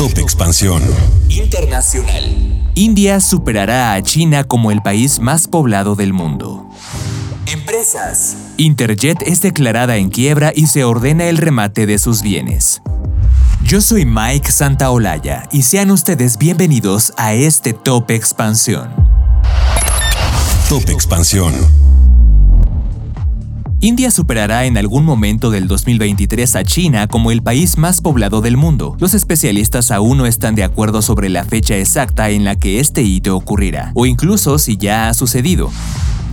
Top Expansión. Internacional. India superará a China como el país más poblado del mundo. Empresas. Interjet es declarada en quiebra y se ordena el remate de sus bienes. Yo soy Mike Santaolalla y sean ustedes bienvenidos a este Top Expansión. Top Expansión. India superará en algún momento del 2023 a China como el país más poblado del mundo. Los especialistas aún no están de acuerdo sobre la fecha exacta en la que este hito ocurrirá, o incluso si ya ha sucedido.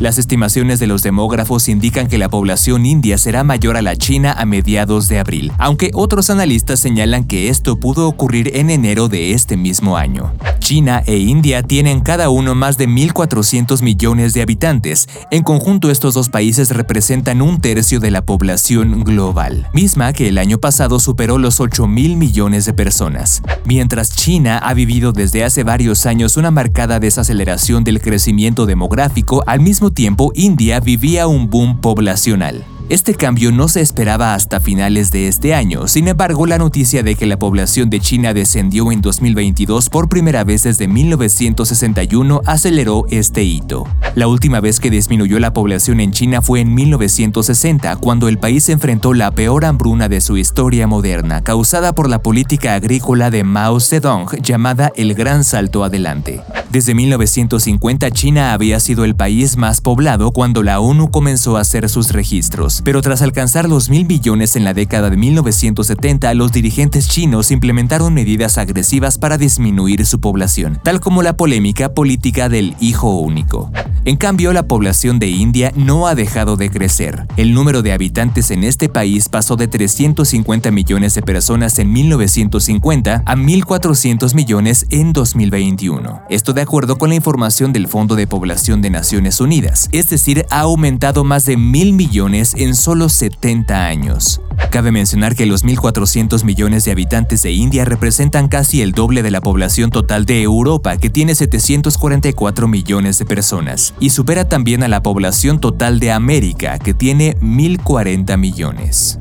Las estimaciones de los demógrafos indican que la población india será mayor a la china a mediados de abril, aunque otros analistas señalan que esto pudo ocurrir en enero de este mismo año. China e India tienen cada uno más de 1.400 millones de habitantes. En conjunto estos dos países representan un tercio de la población global, misma que el año pasado superó los 8.000 millones de personas. Mientras China ha vivido desde hace varios años una marcada desaceleración del crecimiento demográfico, al mismo tiempo India vivía un boom poblacional. Este cambio no se esperaba hasta finales de este año, sin embargo la noticia de que la población de China descendió en 2022 por primera vez desde 1961 aceleró este hito. La última vez que disminuyó la población en China fue en 1960, cuando el país enfrentó la peor hambruna de su historia moderna, causada por la política agrícola de Mao Zedong llamada el Gran Salto Adelante. Desde 1950 China había sido el país más poblado cuando la ONU comenzó a hacer sus registros pero tras alcanzar los mil billones en la década de 1970, los dirigentes chinos implementaron medidas agresivas para disminuir su población, tal como la polémica política del hijo único. En cambio, la población de India no ha dejado de crecer. El número de habitantes en este país pasó de 350 millones de personas en 1950 a 1.400 millones en 2021. Esto de acuerdo con la información del Fondo de Población de Naciones Unidas, es decir, ha aumentado más de mil millones en solo 70 años. Cabe mencionar que los 1.400 millones de habitantes de India representan casi el doble de la población total de Europa, que tiene 744 millones de personas, y supera también a la población total de América, que tiene 1.040 millones.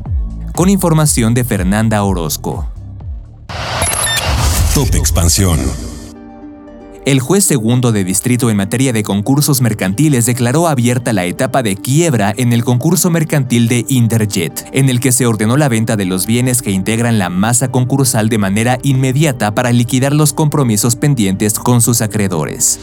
Con información de Fernanda Orozco. Top Expansión. El juez segundo de distrito en materia de concursos mercantiles declaró abierta la etapa de quiebra en el concurso mercantil de Interjet, en el que se ordenó la venta de los bienes que integran la masa concursal de manera inmediata para liquidar los compromisos pendientes con sus acreedores.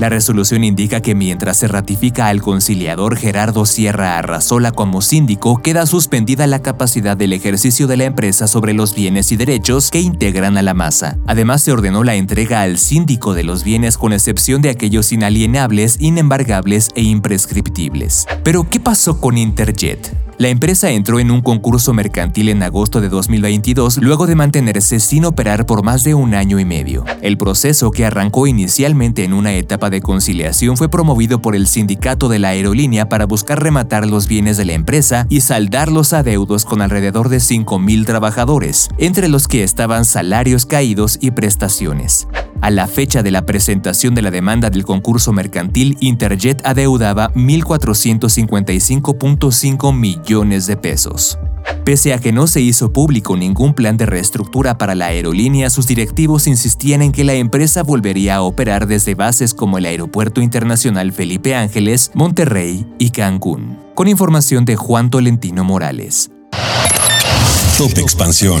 La resolución indica que mientras se ratifica al conciliador Gerardo Sierra Arrazola como síndico, queda suspendida la capacidad del ejercicio de la empresa sobre los bienes y derechos que integran a la masa. Además, se ordenó la entrega al síndico de los bienes con excepción de aquellos inalienables, inembargables e imprescriptibles. Pero, ¿qué pasó con Interjet? La empresa entró en un concurso mercantil en agosto de 2022 luego de mantenerse sin operar por más de un año y medio. El proceso, que arrancó inicialmente en una etapa de conciliación, fue promovido por el sindicato de la aerolínea para buscar rematar los bienes de la empresa y saldar los adeudos con alrededor de 5.000 trabajadores, entre los que estaban salarios caídos y prestaciones. A la fecha de la presentación de la demanda del concurso mercantil, Interjet adeudaba 1.455.5 millones de pesos. Pese a que no se hizo público ningún plan de reestructura para la aerolínea, sus directivos insistían en que la empresa volvería a operar desde bases como el Aeropuerto Internacional Felipe Ángeles, Monterrey y Cancún. Con información de Juan Tolentino Morales. Top Expansión.